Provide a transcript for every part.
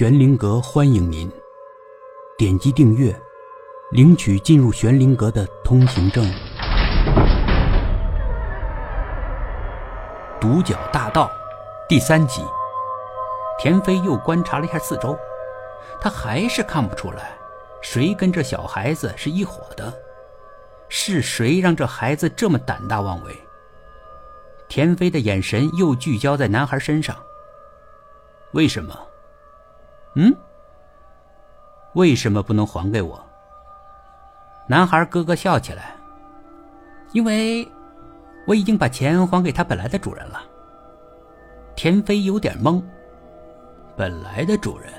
玄灵阁欢迎您，点击订阅，领取进入玄灵阁的通行证。独角大盗第三集，田飞又观察了一下四周，他还是看不出来谁跟这小孩子是一伙的，是谁让这孩子这么胆大妄为？田飞的眼神又聚焦在男孩身上。为什么？嗯？为什么不能还给我？男孩咯咯笑起来。因为我已经把钱还给他本来的主人了。田飞有点懵。本来的主人，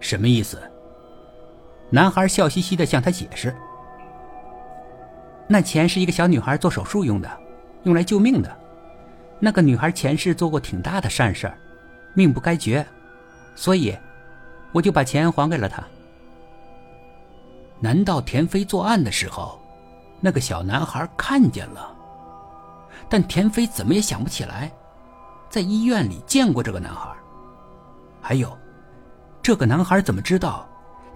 什么意思？男孩笑嘻嘻的向他解释：“那钱是一个小女孩做手术用的，用来救命的。那个女孩前世做过挺大的善事。”命不该绝，所以我就把钱还给了他。难道田飞作案的时候，那个小男孩看见了？但田飞怎么也想不起来，在医院里见过这个男孩。还有，这个男孩怎么知道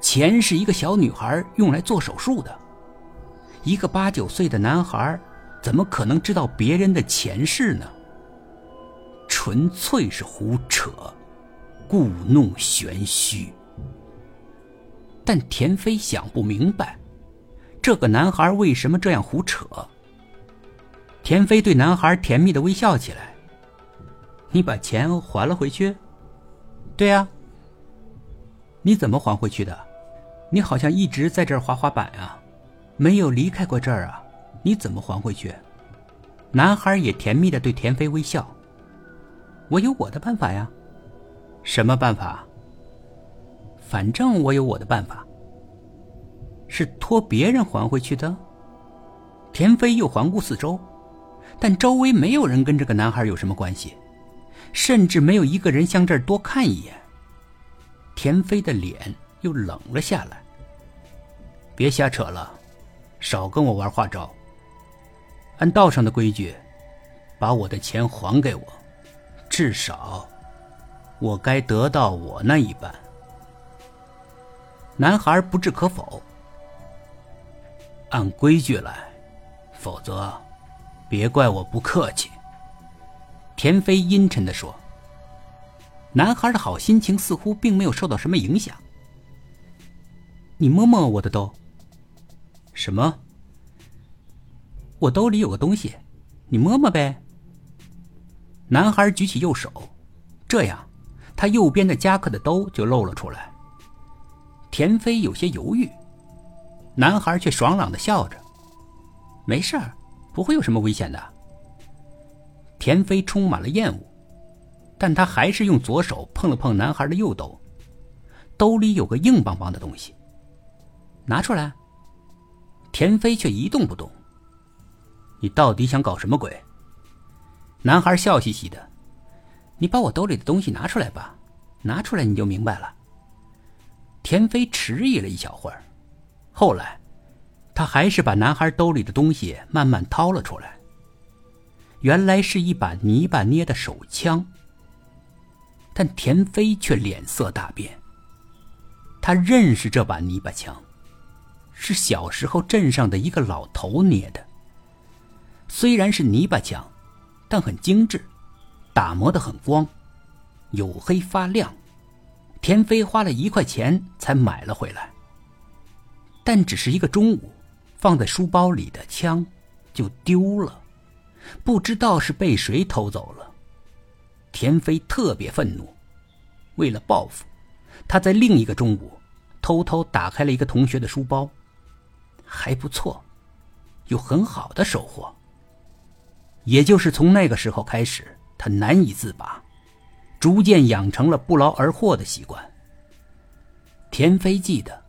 钱是一个小女孩用来做手术的？一个八九岁的男孩怎么可能知道别人的前世呢？纯粹是胡扯，故弄玄虚。但田飞想不明白，这个男孩为什么这样胡扯。田飞对男孩甜蜜的微笑起来：“你把钱还了回去？”“对呀。”“你怎么还回去的？你好像一直在这儿滑滑板啊，没有离开过这儿啊？你怎么还回去？”男孩也甜蜜的对田飞微笑。我有我的办法呀，什么办法？反正我有我的办法。是托别人还回去的。田飞又环顾四周，但周围没有人跟这个男孩有什么关系，甚至没有一个人向这儿多看一眼。田飞的脸又冷了下来。别瞎扯了，少跟我玩花招。按道上的规矩，把我的钱还给我。至少，我该得到我那一半。男孩不置可否。按规矩来，否则，别怪我不客气。田飞阴沉的说。男孩的好心情似乎并没有受到什么影响。你摸摸我的兜。什么？我兜里有个东西，你摸摸呗。男孩举起右手，这样，他右边的夹克的兜就露了出来。田飞有些犹豫，男孩却爽朗的笑着：“没事儿，不会有什么危险的。”田飞充满了厌恶，但他还是用左手碰了碰男孩的右兜，兜里有个硬邦邦的东西，拿出来。田飞却一动不动。你到底想搞什么鬼？男孩笑嘻嘻的：“你把我兜里的东西拿出来吧，拿出来你就明白了。”田飞迟疑了一小会儿，后来，他还是把男孩兜里的东西慢慢掏了出来。原来是一把泥巴捏的手枪。但田飞却脸色大变。他认识这把泥巴枪，是小时候镇上的一个老头捏的。虽然是泥巴枪。但很精致，打磨的很光，黝黑发亮。田飞花了一块钱才买了回来。但只是一个中午，放在书包里的枪就丢了，不知道是被谁偷走了。田飞特别愤怒，为了报复，他在另一个中午偷偷打开了一个同学的书包，还不错，有很好的收获。也就是从那个时候开始，他难以自拔，逐渐养成了不劳而获的习惯。田飞记得，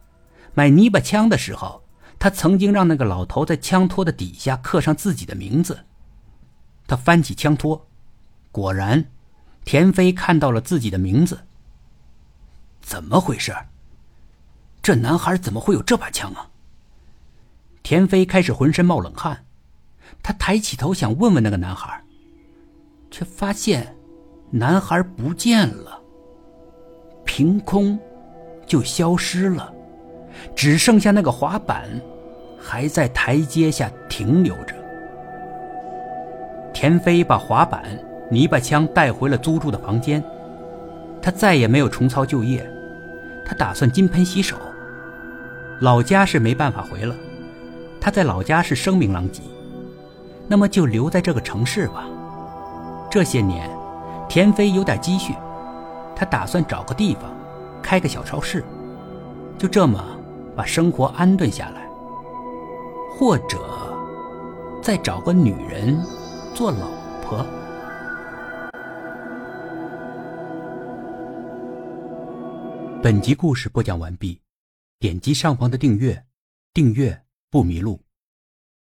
买泥巴枪的时候，他曾经让那个老头在枪托的底下刻上自己的名字。他翻起枪托，果然，田飞看到了自己的名字。怎么回事？这男孩怎么会有这把枪啊？田飞开始浑身冒冷汗。他抬起头想问问那个男孩，却发现男孩不见了。凭空就消失了，只剩下那个滑板还在台阶下停留着。田飞把滑板、泥巴枪带回了租住的房间，他再也没有重操旧业，他打算金盆洗手。老家是没办法回了，他在老家是声名狼藉，那么就留在这个城市吧。这些年，田飞有点积蓄，他打算找个地方开个小超市，就这么把生活安顿下来，或者再找个女人做老婆。本集故事播讲完毕。点击上方的订阅，订阅不迷路。